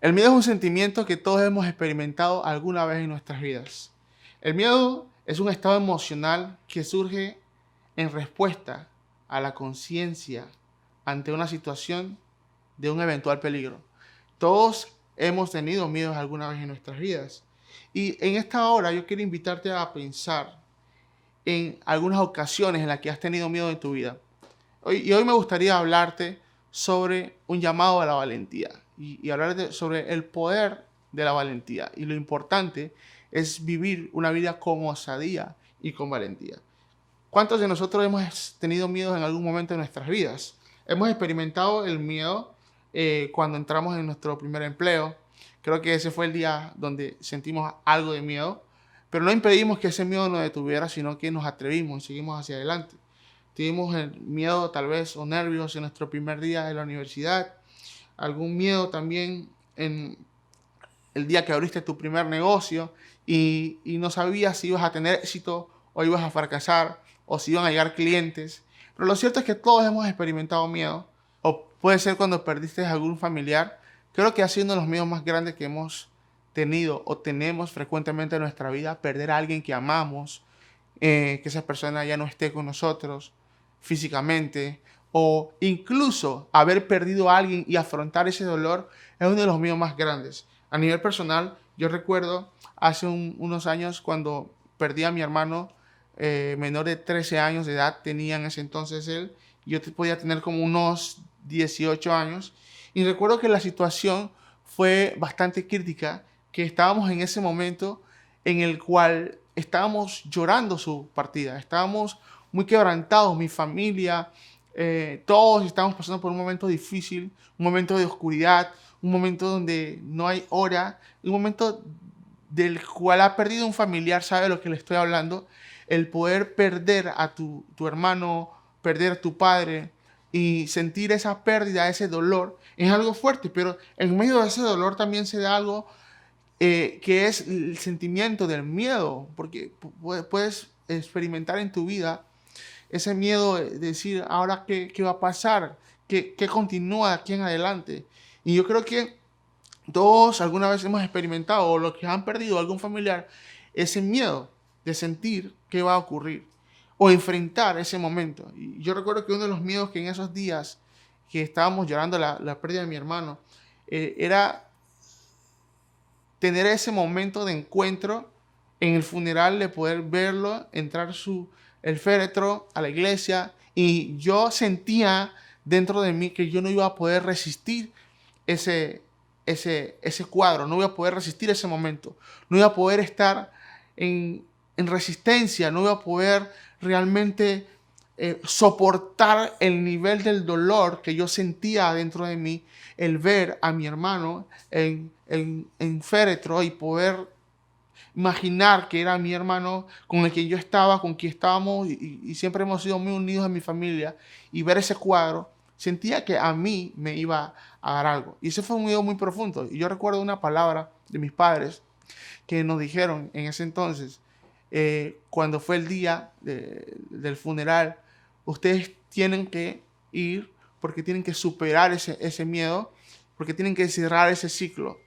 El miedo es un sentimiento que todos hemos experimentado alguna vez en nuestras vidas. El miedo es un estado emocional que surge en respuesta a la conciencia ante una situación de un eventual peligro. Todos hemos tenido miedos alguna vez en nuestras vidas. Y en esta hora yo quiero invitarte a pensar en algunas ocasiones en las que has tenido miedo en tu vida. y hoy me gustaría hablarte sobre un llamado a la valentía y, hablarte sobre el poder de la valentía y lo importante es vivir una vida con osadía y con valentía. ¿Cuántos de nosotros hemos tenido miedo en algún momento de nuestras vidas? Hemos experimentado el miedo eh, cuando entramos en nuestro primer empleo. Creo que ese fue el día donde sentimos algo de miedo, pero no impedimos que ese miedo nos detuviera, sino que nos atrevimos y seguimos hacia adelante. Tuvimos el miedo tal vez o nervios en nuestro primer día de la universidad, algún miedo también en el día que abriste tu primer negocio y, no sabías si ibas a tener éxito o ibas a fracasar o si iban a llegar clientes. Pero lo cierto es que todos hemos experimentado miedo. O puede ser cuando perdiste algún familiar. Creo que ha sido uno de los miedos más grandes que hemos tenido o tenemos frecuentemente en nuestra vida. Perder a alguien que amamos, eh, que esa persona ya no esté con nosotros físicamente. O incluso haber perdido a alguien y afrontar ese dolor es uno de los miedos más grandes. A nivel personal, yo recuerdo hace unos años cuando perdí a mi hermano eh, menor de 13 años de edad, tenía en ese entonces él, yo podía tener como unos 18 años, y recuerdo que la situación fue bastante crítica, que estábamos en ese momento en el cual estábamos llorando su partida, estábamos muy quebrantados, mi familia, eh, todos estábamos pasando por un momento difícil, un momento de oscuridad, un momento donde no hay hora, un momento del cual ha perdido un familiar, sabe lo que le estoy hablando, el poder perder a tu, hermano, perder a tu padre y sentir esa pérdida, ese dolor, es algo fuerte, pero en medio de ese dolor también se da algo eh, que es el sentimiento del miedo, porque puedes experimentar en tu vida ese miedo de decir, ahora qué, qué va a pasar, qué, qué continúa aquí en adelante. Y yo creo que todos alguna vez hemos experimentado, o los que han perdido algún familiar, ese miedo de sentir qué va a ocurrir o enfrentar ese momento. Y yo recuerdo que uno de los miedos que en esos días que estábamos llorando la, la pérdida de mi hermano, eh, era tener ese momento de encuentro en el funeral, de poder verlo, entrar su, el féretro a la iglesia, y yo sentía dentro de mí que yo no iba a poder resistir ese, ese, ese cuadro, no voy a poder resistir ese momento, no voy a poder estar en, en resistencia, no voy a poder realmente eh, soportar el nivel del dolor que yo sentía dentro de mí, el ver a mi hermano en, en, en féretro y poder imaginar que era mi hermano con el que yo estaba, con quien estábamos y, siempre hemos sido muy unidos en mi familia y ver ese cuadro, sentía que a mí me iba a dar algo. Y ese fue un miedo muy profundo. Y yo recuerdo una palabra de mis padres que nos dijeron en ese entonces, eh, cuando fue el día del funeral, ustedes tienen que ir porque tienen que superar ese, ese miedo, porque tienen que cerrar ese ciclo.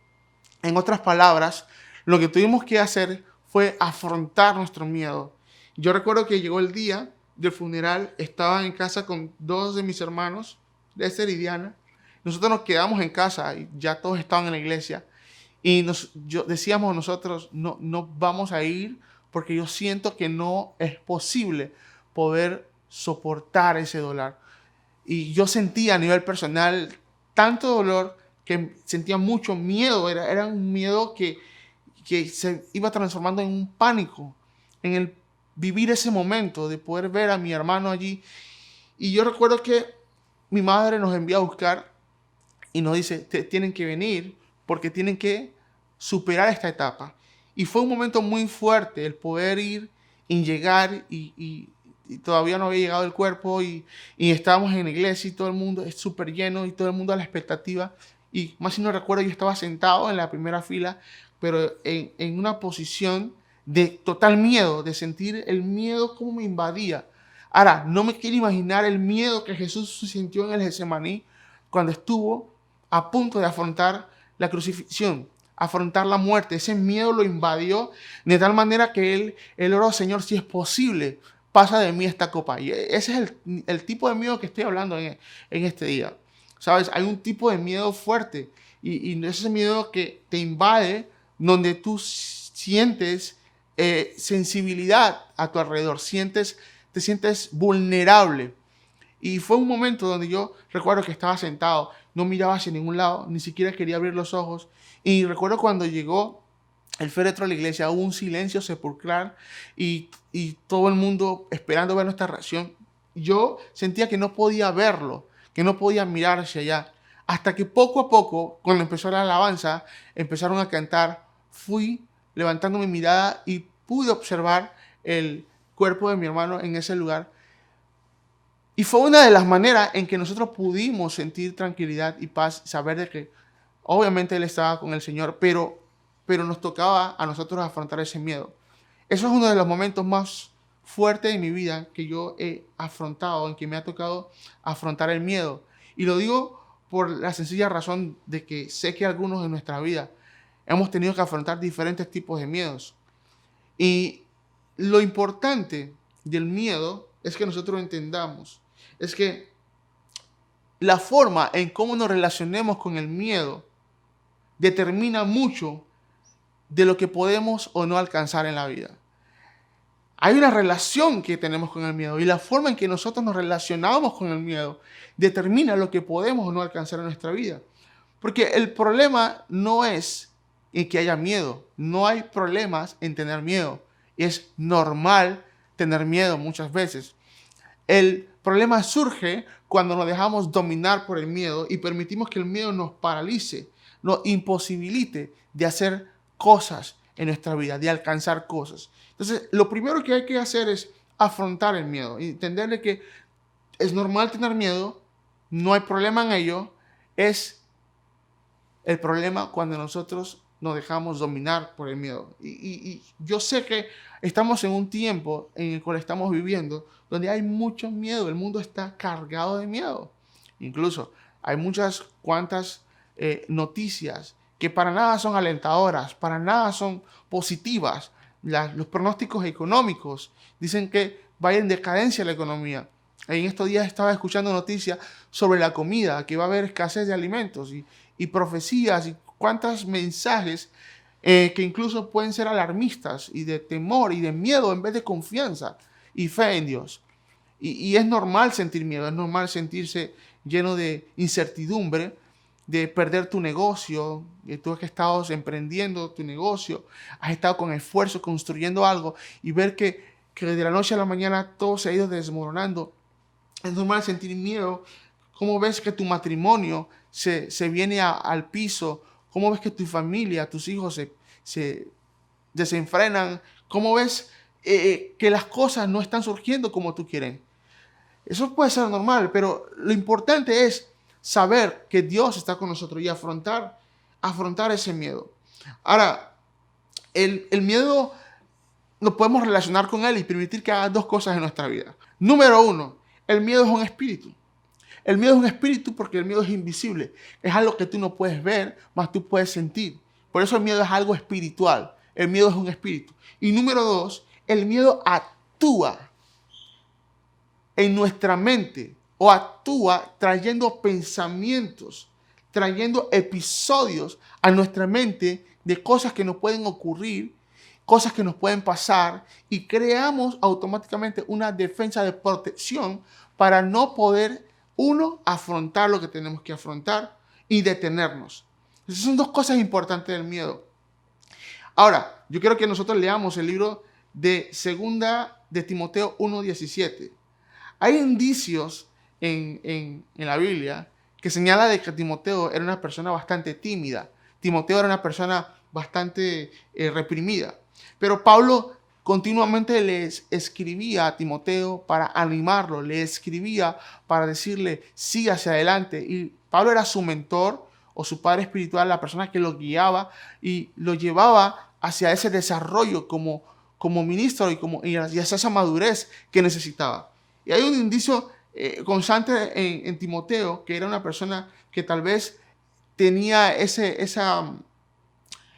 En otras palabras, lo que tuvimos que hacer fue afrontar nuestro miedo. Yo recuerdo que llegó el día del funeral, estaba en casa con dos de mis hermanos, de Esther y Diana. Nosotros nos quedamos en casa y ya todos estaban en la iglesia. Y nos, yo, decíamos nosotros, no, no vamos a ir porque yo siento que no es posible poder soportar ese dolor. Y yo sentía a nivel personal tanto dolor que sentía mucho miedo, era, era un miedo que, que se iba transformando en un pánico, en el vivir ese momento de poder ver a mi hermano allí. Y yo recuerdo que mi madre nos envía a buscar y nos dice, tienen que venir porque tienen que superar esta etapa. Y fue un momento muy fuerte el poder ir y llegar y, todavía no había llegado el cuerpo y, y, estábamos en la iglesia y todo el mundo es súper lleno y todo el mundo a la expectativa. Y más si no recuerdo, yo estaba sentado en la primera fila, pero en, una posición de total miedo, de sentir el miedo como me invadía. Ahora, no me quiero imaginar el miedo que Jesús sintió en el Getsemaní cuando estuvo a punto de afrontar la crucifixión, afrontar la muerte. Ese miedo lo invadió de tal manera que él, él oró, Señor, si es posible, pasa de mí esta copa. Y ese es el, tipo de miedo que estoy hablando en, este día. ¿Sabes? Hay un tipo de miedo fuerte y ese miedo que te invade donde tú sientes eh, sensibilidad a tu alrededor, sientes, te sientes vulnerable. Y fue un momento donde yo recuerdo que estaba sentado, no miraba hacia ningún lado, ni siquiera quería abrir los ojos. Y recuerdo cuando llegó el féretro a la iglesia, hubo un silencio sepulcral y, y todo el mundo esperando ver nuestra reacción. Yo sentía que no podía verlo, que no podía mirar hacia allá. Hasta que poco a poco, cuando empezó la alabanza, empezaron a cantar, fui levantando mi mirada y pude observar el cuerpo de mi hermano en ese lugar. Y fue una de las maneras en que nosotros pudimos sentir tranquilidad y paz, saber de que obviamente él estaba con el Señor, pero, pero nos tocaba a nosotros afrontar ese miedo. Eso es uno de los momentos más fuertes de mi vida que yo he afrontado, en que me ha tocado afrontar el miedo. Y lo digo por la sencilla razón de que sé que algunos de nuestra vida hemos tenido que afrontar diferentes tipos de miedos. Y lo importante del miedo es que nosotros entendamos, es que la forma en cómo nos relacionemos con el miedo determina mucho de lo que podemos o no alcanzar en la vida. Hay una relación que tenemos con el miedo y la forma en que nosotros nos relacionamos con el miedo determina lo que podemos o no alcanzar en nuestra vida. Porque el problema no es en que haya miedo. No hay problemas en tener miedo. Es normal tener miedo muchas veces. El problema surge cuando nos dejamos dominar por el miedo y permitimos que el miedo nos paralice, nos imposibilite de hacer cosas en nuestra vida, de alcanzar cosas. Entonces, lo primero que hay que hacer es afrontar el miedo entenderle que es normal tener miedo, no hay problema en ello, es el problema cuando nosotros nos dejamos dominar por el miedo. Y, yo sé que estamos en un tiempo en el cual estamos viviendo donde hay mucho miedo, el mundo está cargado de miedo. Incluso hay muchas cuantas eh, noticias que para nada son alentadoras, para nada son positivas. los pronósticos económicos dicen que va a ir en decadencia la economía. En estos días estaba escuchando noticias sobre la comida, que va a haber escasez de alimentos y, profecías y cuántos mensajes eh, que incluso pueden ser alarmistas y de temor y de miedo en vez de confianza y fe en Dios. Y, es normal sentir miedo, es normal sentirse lleno de incertidumbre, de perder tu negocio, que tú has estado emprendiendo tu negocio, has estado con esfuerzo construyendo algo y ver que, que de la noche a la mañana todo se ha ido desmoronando. Es normal sentir miedo. ¿Cómo ves que tu matrimonio se, se viene al piso ¿Cómo ves que tu familia, tus hijos se, desenfrenan? ¿Cómo ves eh, eh, que las cosas no están surgiendo como tú quieres? Eso puede ser normal, pero lo importante es saber que Dios está con nosotros y afrontar, afrontar ese miedo. Ahora, el, el miedo nos podemos relacionar con él y permitir que haga dos cosas en nuestra vida. Número uno, el miedo es un espíritu. El miedo es un espíritu porque el miedo es invisible. Es algo que tú no puedes ver, más tú puedes sentir. Por eso el miedo es algo espiritual. El miedo es un espíritu. Y número dos, el miedo actúa en nuestra mente o actúa trayendo pensamientos, trayendo episodios a nuestra mente de cosas que nos pueden ocurrir, cosas que nos pueden pasar y creamos automáticamente una defensa de protección para no poder uno, afrontar lo que tenemos que afrontar y detenernos. Esas son dos cosas importantes del miedo. Ahora, yo quiero que nosotros leamos el libro de Segunda de Timoteo 1.17. Hay indicios en, la Biblia que señala de que Timoteo era una persona bastante tímida. Timoteo era una persona bastante eh, reprimida. Pero Pablo Continuamente les escribía a Timoteo para animarlo, le escribía para decirle, sí hacia adelante. Y Pablo era su mentor o su padre espiritual, la persona que lo guiaba y lo llevaba hacia ese desarrollo como, como ministro y, como, y hacia esa madurez que necesitaba. Y hay un indicio eh, constante en, Timoteo que era una persona que tal vez tenía ese,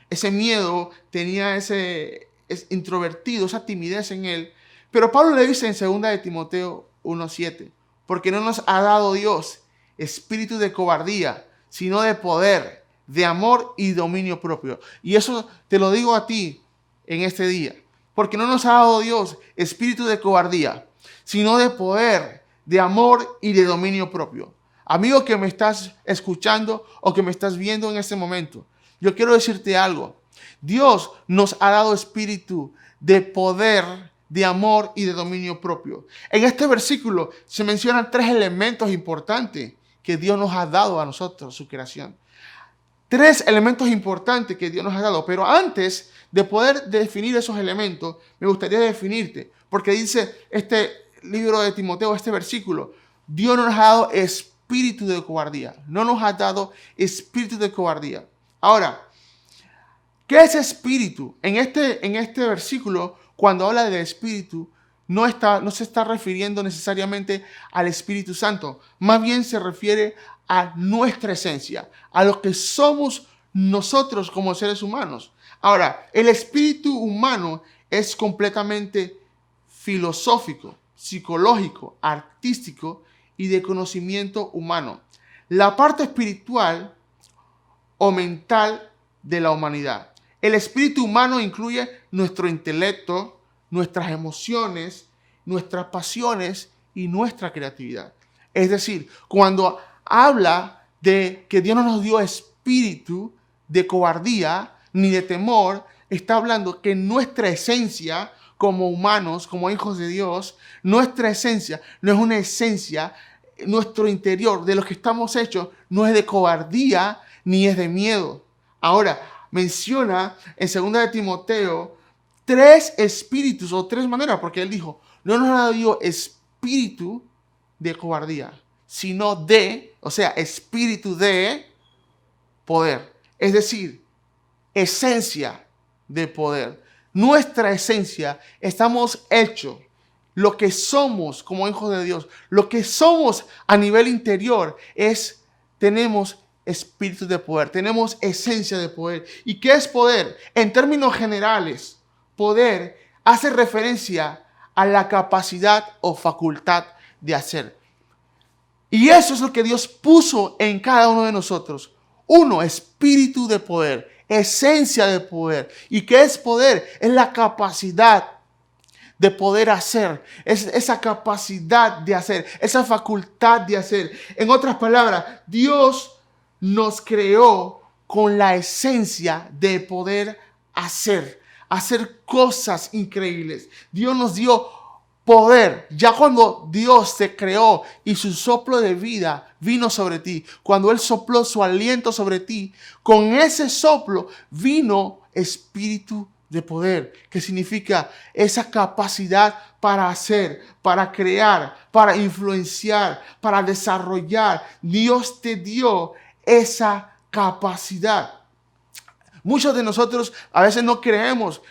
ese miedo, tenía ese, introvertido, esa timidez en él. Pero Pablo le dice en 2 de Timoteo 1.7, porque no nos ha dado Dios espíritu de cobardía, sino de poder, de amor y dominio propio. Y eso te lo digo a ti en este día, porque no nos ha dado Dios espíritu de cobardía, sino de poder, de amor y de dominio propio. Amigo que me estás escuchando o que me estás viendo en este momento, yo quiero decirte algo. Dios nos ha dado espíritu de poder, de amor y de dominio propio. En este versículo se mencionan tres elementos importantes que Dios nos ha dado a nosotros, su creación. Tres elementos importantes que Dios nos ha dado. Pero antes de poder definir esos elementos, me gustaría definirte, porque dice este libro de Timoteo, este versículo, Dios nos ha dado espíritu de cobardía, no nos ha dado espíritu de cobardía. Ahora, ¿qué es espíritu? En este, en este versículo, cuando habla de espíritu, no, está, no se está refiriendo necesariamente al Espíritu Santo, más bien se refiere a nuestra esencia, a lo que somos nosotros como seres humanos. Ahora, el espíritu humano es completamente filosófico, psicológico, artístico y de conocimiento humano. La parte espiritual o mental de la humanidad. El espíritu humano incluye nuestro intelecto, nuestras emociones, nuestras pasiones y nuestra creatividad. Es decir, cuando habla de que Dios no nos dio espíritu de cobardía ni de temor, está hablando que nuestra esencia como humanos, como hijos de Dios, nuestra esencia no es una esencia, nuestro interior de lo que estamos hechos no es de cobardía ni es de miedo. Ahora, menciona en 2 de Timoteo tres espíritus o tres maneras, porque él dijo, no nos ha dado espíritu de cobardía, sino de, o sea, espíritu de poder. Es decir, esencia de poder. Nuestra esencia, estamos hechos, lo que somos como hijos de Dios, lo que somos a nivel interior es, tenemos espíritu de poder, tenemos esencia de poder. ¿Y qué es poder? En términos generales, poder hace referencia a la capacidad o facultad de hacer. Y eso es lo que Dios puso en cada uno de nosotros. Uno, espíritu de poder, esencia de poder. ¿Y qué es poder? Es la capacidad de poder hacer, es esa capacidad de hacer, esa facultad de hacer. En otras palabras, Dios nos creó con la esencia de poder hacer hacer cosas increíbles. Dios nos dio poder. Ya cuando Dios te creó y su soplo de vida vino sobre ti, cuando Él sopló su aliento sobre ti, con ese soplo vino espíritu de poder, que significa esa capacidad para hacer, para crear, para influenciar, para desarrollar. Dios te dio esa capacidad. Muchos de nosotros a veces no creemos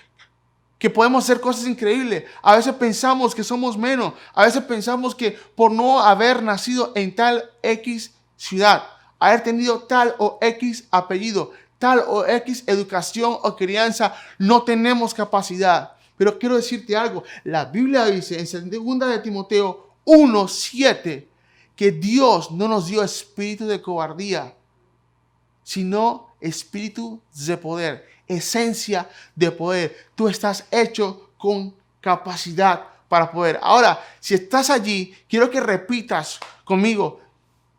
que podemos hacer cosas increíbles. A veces pensamos que somos menos. A veces pensamos que por no haber nacido en tal X ciudad, haber tenido tal o X apellido, tal o X educación o crianza, no tenemos capacidad. Pero quiero decirte algo. La Biblia dice en 2 de Timoteo 1:7 que Dios no nos dio espíritu de cobardía, sino espíritu de poder, esencia de poder. Tú estás hecho con capacidad para poder. Ahora, si estás allí, quiero que repitas conmigo.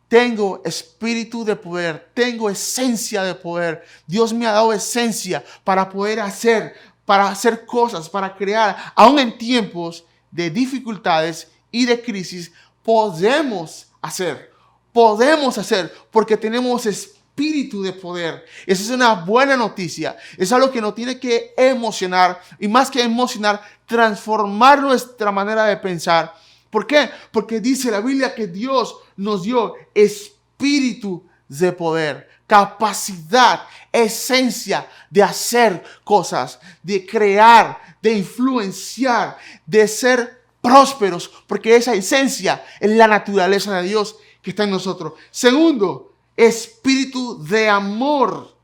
Tengo espíritu de poder, tengo esencia de poder. Dios me ha dado esencia para poder hacer, para hacer cosas, para crear. Aún en tiempos de dificultades y de crisis, podemos hacer. Podemos hacer porque tenemos espíritu espíritu de poder. Esa es una buena noticia. Es algo que nos tiene que emocionar y más que emocionar, transformar nuestra manera de pensar. ¿Por qué? Porque dice la Biblia que Dios nos dio espíritu de poder, capacidad, esencia de hacer cosas, de crear, de influenciar, de ser prósperos, porque esa esencia es la naturaleza de Dios que está en nosotros. Segundo, espíritu de amor.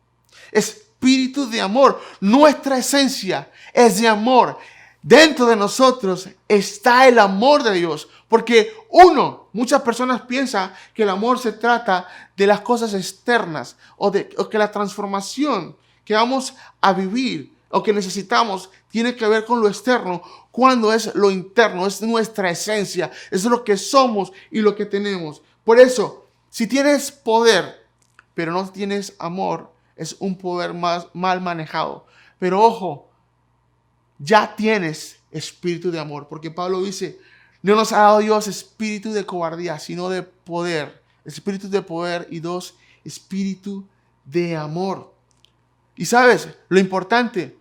Espíritu de amor. Nuestra esencia es de amor. Dentro de nosotros está el amor de Dios. Porque uno, muchas personas piensan que el amor se trata de las cosas externas o, de, que la transformación que vamos a vivir o que necesitamos tiene que ver con lo externo, cuando es lo interno, es nuestra esencia, es lo que somos y lo que tenemos. Por eso, si tienes poder, pero no tienes amor, es un poder más mal manejado. Pero ojo, ya tienes espíritu de amor, porque Pablo dice, no nos ha dado Dios espíritu de cobardía, sino de poder, espíritu de poder y dos, espíritu de amor. Y sabes, lo importante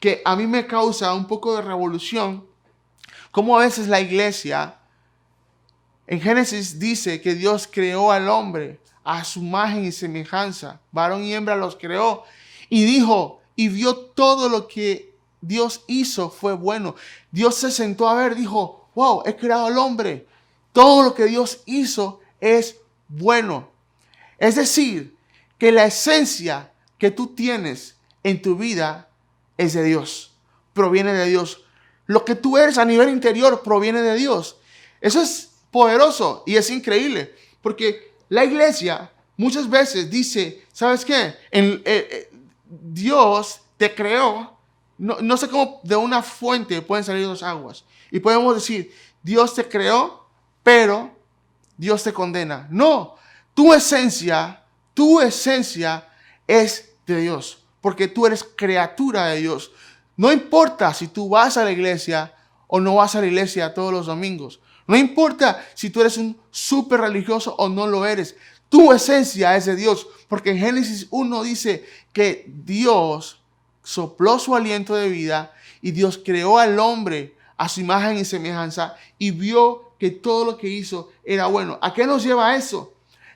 que a mí me causa un poco de revolución, como a veces la iglesia en Génesis dice que Dios creó al hombre a su imagen y semejanza, varón y hembra los creó, y dijo, y vio todo lo que Dios hizo fue bueno. Dios se sentó a ver, dijo, wow, he creado al hombre. Todo lo que Dios hizo es bueno. Es decir, que la esencia que tú tienes en tu vida es de Dios, proviene de Dios. Lo que tú eres a nivel interior proviene de Dios. Eso es poderoso y es increíble, porque la iglesia muchas veces dice, ¿sabes qué? En, eh, eh, Dios te creó no, sé cómo de una fuente pueden salir dos aguas. Y podemos decir, Dios te creó, pero Dios te condena. No, tu esencia, tu esencia es de Dios, porque tú eres criatura de Dios. No importa si tú vas a la iglesia o no vas a la iglesia todos los domingos. No importa si tú eres un súper religioso o no lo eres. Tu esencia es de Dios, porque en Génesis 1 dice que Dios sopló su aliento de vida y Dios creó al hombre a su imagen y semejanza y vio que todo lo que hizo era bueno. ¿A qué nos lleva eso?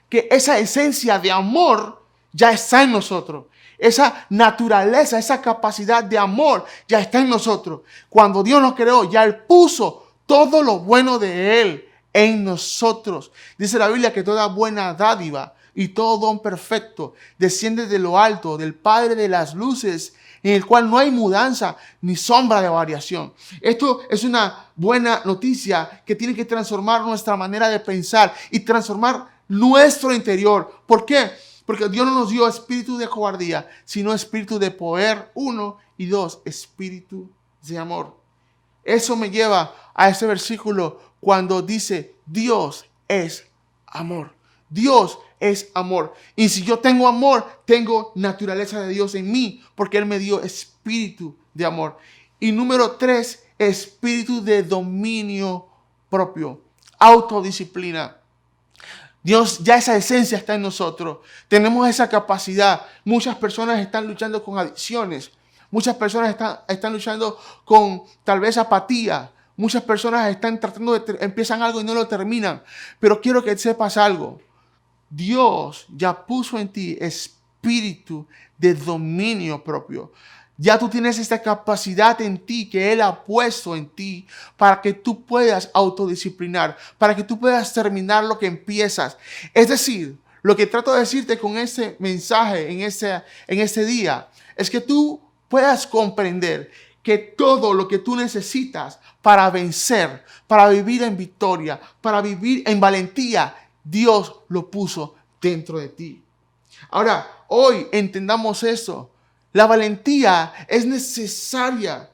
Que esa esencia de amor ya está en nosotros. Esa naturaleza, esa capacidad de amor ya está en nosotros. Cuando Dios nos creó, ya Él puso todo lo bueno de Él en nosotros. Dice la Biblia que toda buena dádiva y todo don perfecto desciende de lo alto, del Padre de las luces, en el cual no hay mudanza ni sombra de variación. Esto es una buena noticia que tiene que transformar nuestra manera de pensar y transformar nuestro interior. ¿Por qué? Porque Dios no nos dio espíritu de cobardía, sino espíritu de poder, uno, y dos, espíritu de amor. Eso me lleva a ese versículo cuando dice, Dios es amor. Dios es amor. Y si yo tengo amor, tengo naturaleza de Dios en mí, porque Él me dio espíritu de amor. Y número tres, espíritu de dominio propio, autodisciplina. Dios, ya esa esencia está en nosotros. Tenemos esa capacidad. Muchas personas están luchando con adicciones. Muchas personas están, están luchando con tal vez apatía. Muchas personas están tratando de, empiezan algo y no lo terminan. Pero quiero que sepas algo. Dios ya puso en ti espíritu de dominio propio. Ya tú tienes esta capacidad en ti que Él ha puesto en ti para que tú puedas autodisciplinar, para que tú puedas terminar lo que empiezas. Es decir, lo que trato de decirte con ese mensaje en ese, en ese día es que tú puedas comprender que todo lo que tú necesitas para vencer, para vivir en victoria, para vivir en valentía, Dios lo puso dentro de ti. Ahora, hoy entendamos eso. La valentía es necesaria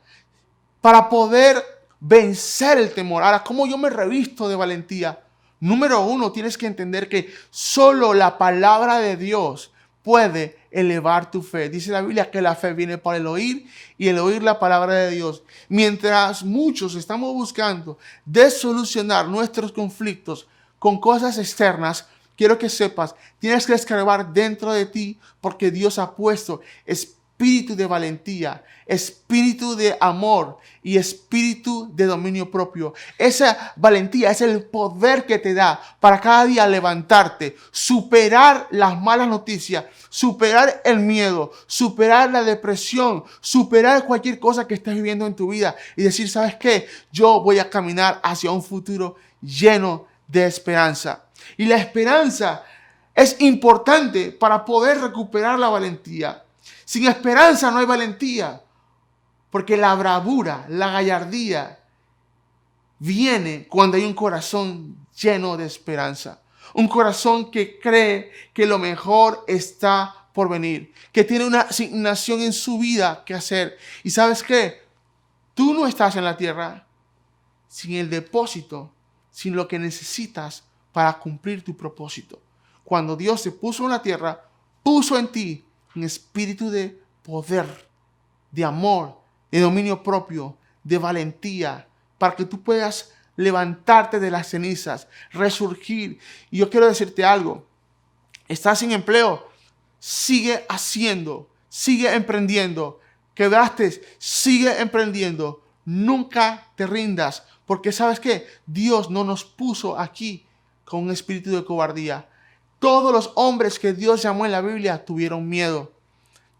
para poder vencer el temor. Ahora, ¿cómo yo me revisto de valentía? Número uno, tienes que entender que solo la palabra de Dios puede elevar tu fe. Dice la Biblia que la fe viene por el oír y el oír la palabra de Dios. Mientras muchos estamos buscando desolucionar nuestros conflictos con cosas externas, quiero que sepas, tienes que escarbar dentro de ti porque Dios ha puesto espíritu de valentía, espíritu de amor y espíritu de dominio propio. Esa valentía es el poder que te da para cada día levantarte, superar las malas noticias, superar el miedo, superar la depresión, superar cualquier cosa que estés viviendo en tu vida y decir, ¿sabes qué? Yo voy a caminar hacia un futuro lleno de esperanza. Y la esperanza es importante para poder recuperar la valentía. Sin esperanza no hay valentía, porque la bravura, la gallardía viene cuando hay un corazón lleno de esperanza. Un corazón que cree que lo mejor está por venir, que tiene una asignación en su vida que hacer. Y sabes qué? Tú no estás en la tierra sin el depósito, sin lo que necesitas para cumplir tu propósito. Cuando Dios se puso en la tierra, puso en ti un espíritu de poder, de amor, de dominio propio, de valentía, para que tú puedas levantarte de las cenizas, resurgir. Y yo quiero decirte algo, estás sin empleo, sigue haciendo, sigue emprendiendo. Quebraste, sigue emprendiendo. Nunca te rindas, porque sabes que Dios no nos puso aquí con un espíritu de cobardía. Todos los hombres que Dios llamó en la Biblia tuvieron miedo.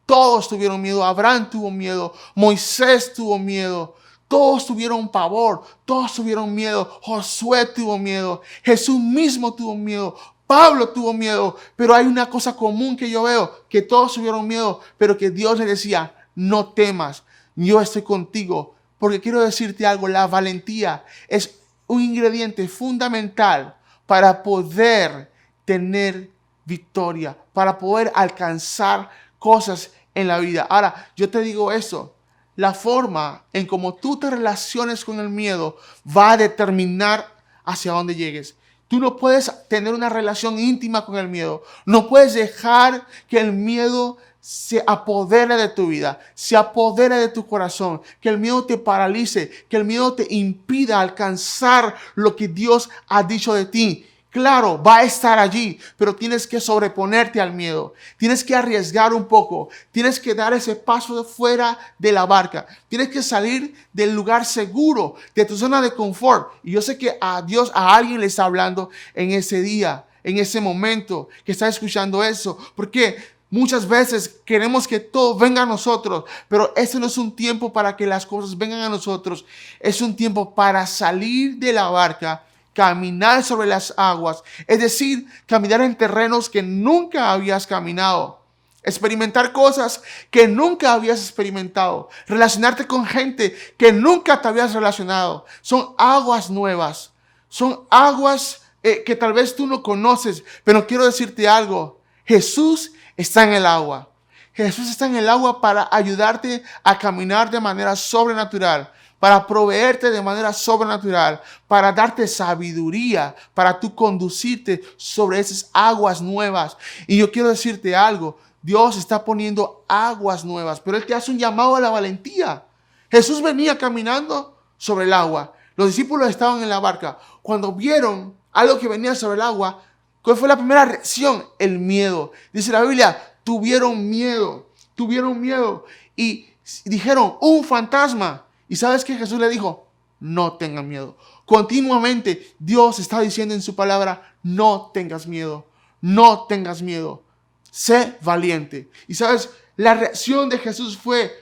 Todos tuvieron miedo. Abraham tuvo miedo. Moisés tuvo miedo. Todos tuvieron pavor. Todos tuvieron miedo. Josué tuvo miedo. Jesús mismo tuvo miedo. Pablo tuvo miedo. Pero hay una cosa común que yo veo. Que todos tuvieron miedo. Pero que Dios le decía, no temas. Yo estoy contigo. Porque quiero decirte algo. La valentía es un ingrediente fundamental para poder tener victoria, para poder alcanzar cosas en la vida. Ahora, yo te digo eso, la forma en cómo tú te relaciones con el miedo va a determinar hacia dónde llegues. Tú no puedes tener una relación íntima con el miedo. No puedes dejar que el miedo se apodere de tu vida, se apodere de tu corazón, que el miedo te paralice, que el miedo te impida alcanzar lo que Dios ha dicho de ti. Claro, va a estar allí, pero tienes que sobreponerte al miedo. Tienes que arriesgar un poco. Tienes que dar ese paso fuera de la barca. Tienes que salir del lugar seguro, de tu zona de confort. Y yo sé que a Dios, a alguien le está hablando en ese día, en ese momento que está escuchando eso. Porque Muchas veces queremos que todo venga a nosotros, pero ese no es un tiempo para que las cosas vengan a nosotros. Es un tiempo para salir de la barca caminar sobre las aguas, es decir, caminar en terrenos que nunca habías caminado, experimentar cosas que nunca habías experimentado, relacionarte con gente que nunca te habías relacionado. Son aguas nuevas, son aguas eh, que tal vez tú no conoces, pero quiero decirte algo, Jesús está en el agua. Jesús está en el agua para ayudarte a caminar de manera sobrenatural para proveerte de manera sobrenatural, para darte sabiduría, para tú conducirte sobre esas aguas nuevas. Y yo quiero decirte algo, Dios está poniendo aguas nuevas, pero Él te hace un llamado a la valentía. Jesús venía caminando sobre el agua. Los discípulos estaban en la barca. Cuando vieron algo que venía sobre el agua, ¿cuál fue la primera reacción? El miedo. Dice la Biblia, tuvieron miedo, tuvieron miedo y dijeron, un fantasma. ¿Y sabes que Jesús le dijo? No tengan miedo. Continuamente Dios está diciendo en su palabra, no tengas miedo, no tengas miedo. Sé valiente. Y sabes, la reacción de Jesús fue,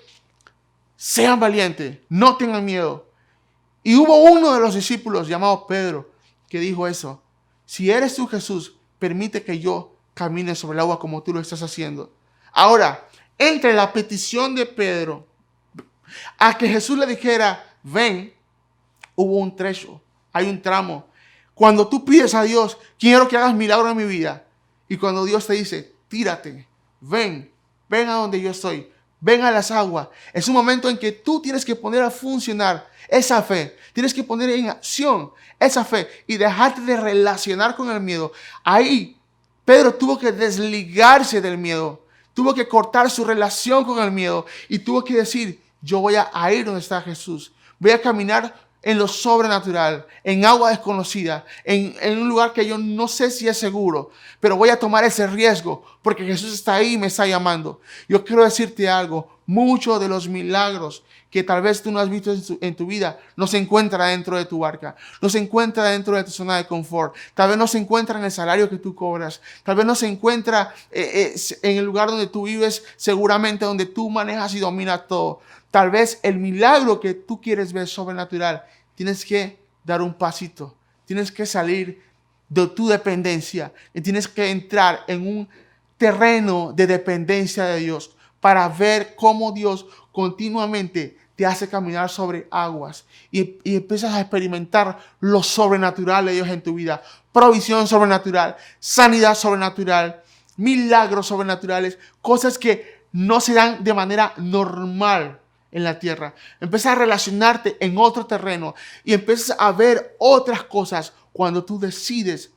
sean valientes, no tengan miedo. Y hubo uno de los discípulos llamado Pedro que dijo eso. Si eres tú Jesús, permite que yo camine sobre el agua como tú lo estás haciendo. Ahora, entre la petición de Pedro a que Jesús le dijera, ven, hubo un trecho, hay un tramo. Cuando tú pides a Dios, quiero que hagas milagro en mi vida. Y cuando Dios te dice, tírate, ven, ven a donde yo estoy, ven a las aguas. Es un momento en que tú tienes que poner a funcionar esa fe. Tienes que poner en acción esa fe y dejarte de relacionar con el miedo. Ahí Pedro tuvo que desligarse del miedo. Tuvo que cortar su relación con el miedo y tuvo que decir, yo voy a ir donde está Jesús. Voy a caminar en lo sobrenatural, en agua desconocida, en, en, un lugar que yo no sé si es seguro, pero voy a tomar ese riesgo porque Jesús está ahí y me está llamando. Yo quiero decirte algo, muchos de los milagros que tal vez tú no has visto en tu, vida no se encuentra dentro de tu barca, no se encuentra dentro de tu zona de confort, tal vez no se encuentra en el salario que tú cobras, tal vez no se encuentra eh, eh, en el lugar donde tú vives, seguramente donde tú manejas y dominas todo. Tal vez el milagro que tú quieres ver sobrenatural, tienes que dar un pasito, tienes que salir de tu dependencia. Y tienes que entrar en un terreno de dependencia de Dios para ver cómo Dios continuamente te hace caminar sobre aguas y, y, empiezas a experimentar lo sobrenatural de Dios en tu vida. Provisión sobrenatural, sanidad sobrenatural, milagros sobrenaturales, cosas que no se dan de manera normal en la tierra. Empiezas a relacionarte en otro terreno y empiezas a ver otras cosas cuando tú decides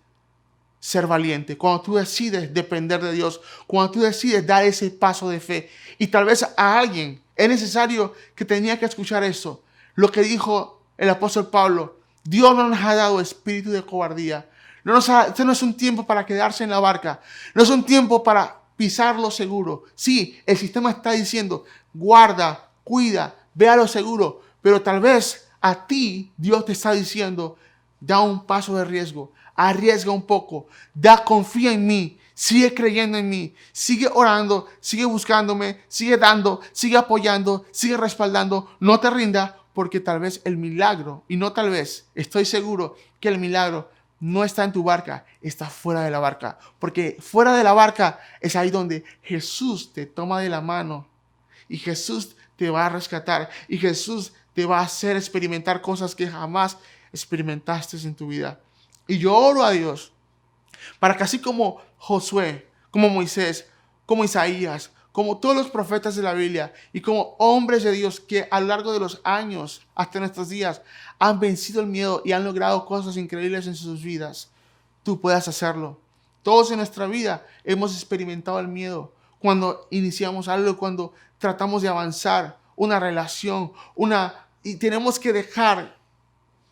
ser valiente, cuando tú decides depender de Dios, cuando tú decides dar ese paso de fe. Y tal vez a alguien es necesario que tenía que escuchar eso. Lo que dijo el apóstol Pablo, Dios no nos ha dado espíritu de cobardía. No nos este no es un tiempo para quedarse en la barca. No es un tiempo para pisar lo seguro. Sí, el sistema está diciendo, guarda, cuida, vea lo seguro. Pero tal vez a ti Dios te está diciendo, da un paso de riesgo, arriesga un poco, da, confía en mí, sigue creyendo en mí, sigue orando, sigue buscándome, sigue dando, sigue apoyando, sigue respaldando, no te rinda, porque tal vez el milagro, y no tal vez, estoy seguro que el milagro no está en tu barca, está fuera de la barca, porque fuera de la barca es ahí donde Jesús te toma de la mano y Jesús te va a rescatar y Jesús te va a hacer experimentar cosas que jamás experimentaste en tu vida. Y yo oro a Dios para que así como Josué, como Moisés, como Isaías, como todos los profetas de la Biblia y como hombres de Dios que a lo largo de los años hasta nuestros días han vencido el miedo y han logrado cosas increíbles en sus vidas, tú puedas hacerlo. Todos en nuestra vida hemos experimentado el miedo cuando iniciamos algo, cuando tratamos de avanzar una relación, una y tenemos que dejar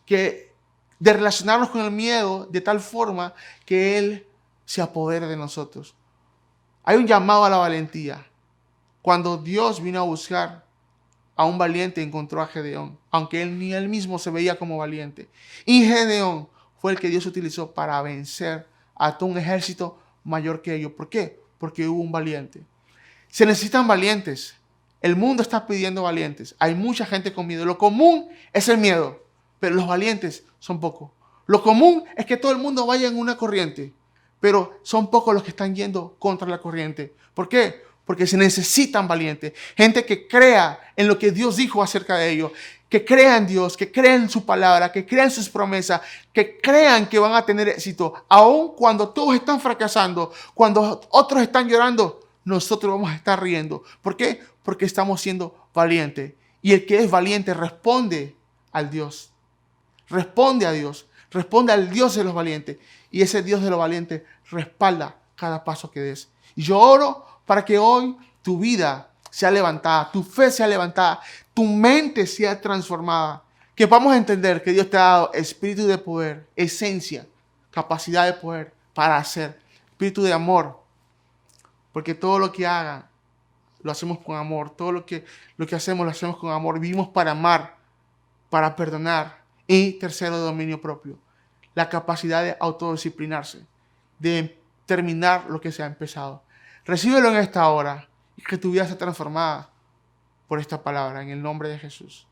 que de relacionarnos con el miedo de tal forma que Él se apodere de nosotros. Hay un llamado a la valentía. Cuando Dios vino a buscar a un valiente, encontró a Gedeón, aunque él ni él mismo se veía como valiente. Y Gedeón fue el que Dios utilizó para vencer a todo un ejército mayor que ellos. ¿Por qué? Porque hubo un valiente. Se necesitan valientes. El mundo está pidiendo valientes. Hay mucha gente con miedo. Lo común es el miedo pero los valientes son pocos. Lo común es que todo el mundo vaya en una corriente, pero son pocos los que están yendo contra la corriente. ¿Por qué? Porque se necesitan valientes, gente que crea en lo que Dios dijo acerca de ellos, que crea en Dios, que crea en su palabra, que crea en sus promesas, que crean que van a tener éxito, aun cuando todos están fracasando, cuando otros están llorando, nosotros vamos a estar riendo. ¿Por qué? Porque estamos siendo valientes. Y el que es valiente responde al Dios Responde a Dios, responde al Dios de los valientes. Y ese Dios de los valientes respalda cada paso que des. Y yo oro para que hoy tu vida sea levantada, tu fe sea levantada, tu mente sea transformada. Que vamos a entender que Dios te ha dado espíritu de poder, esencia, capacidad de poder para hacer, espíritu de amor. Porque todo lo que hagan, lo hacemos con amor. Todo lo que, lo que hacemos, lo hacemos con amor. Vivimos para amar, para perdonar, y tercero, dominio propio. La capacidad de autodisciplinarse, de terminar lo que se ha empezado. Recíbelo en esta hora y que tu vida sea transformada por esta palabra, en el nombre de Jesús.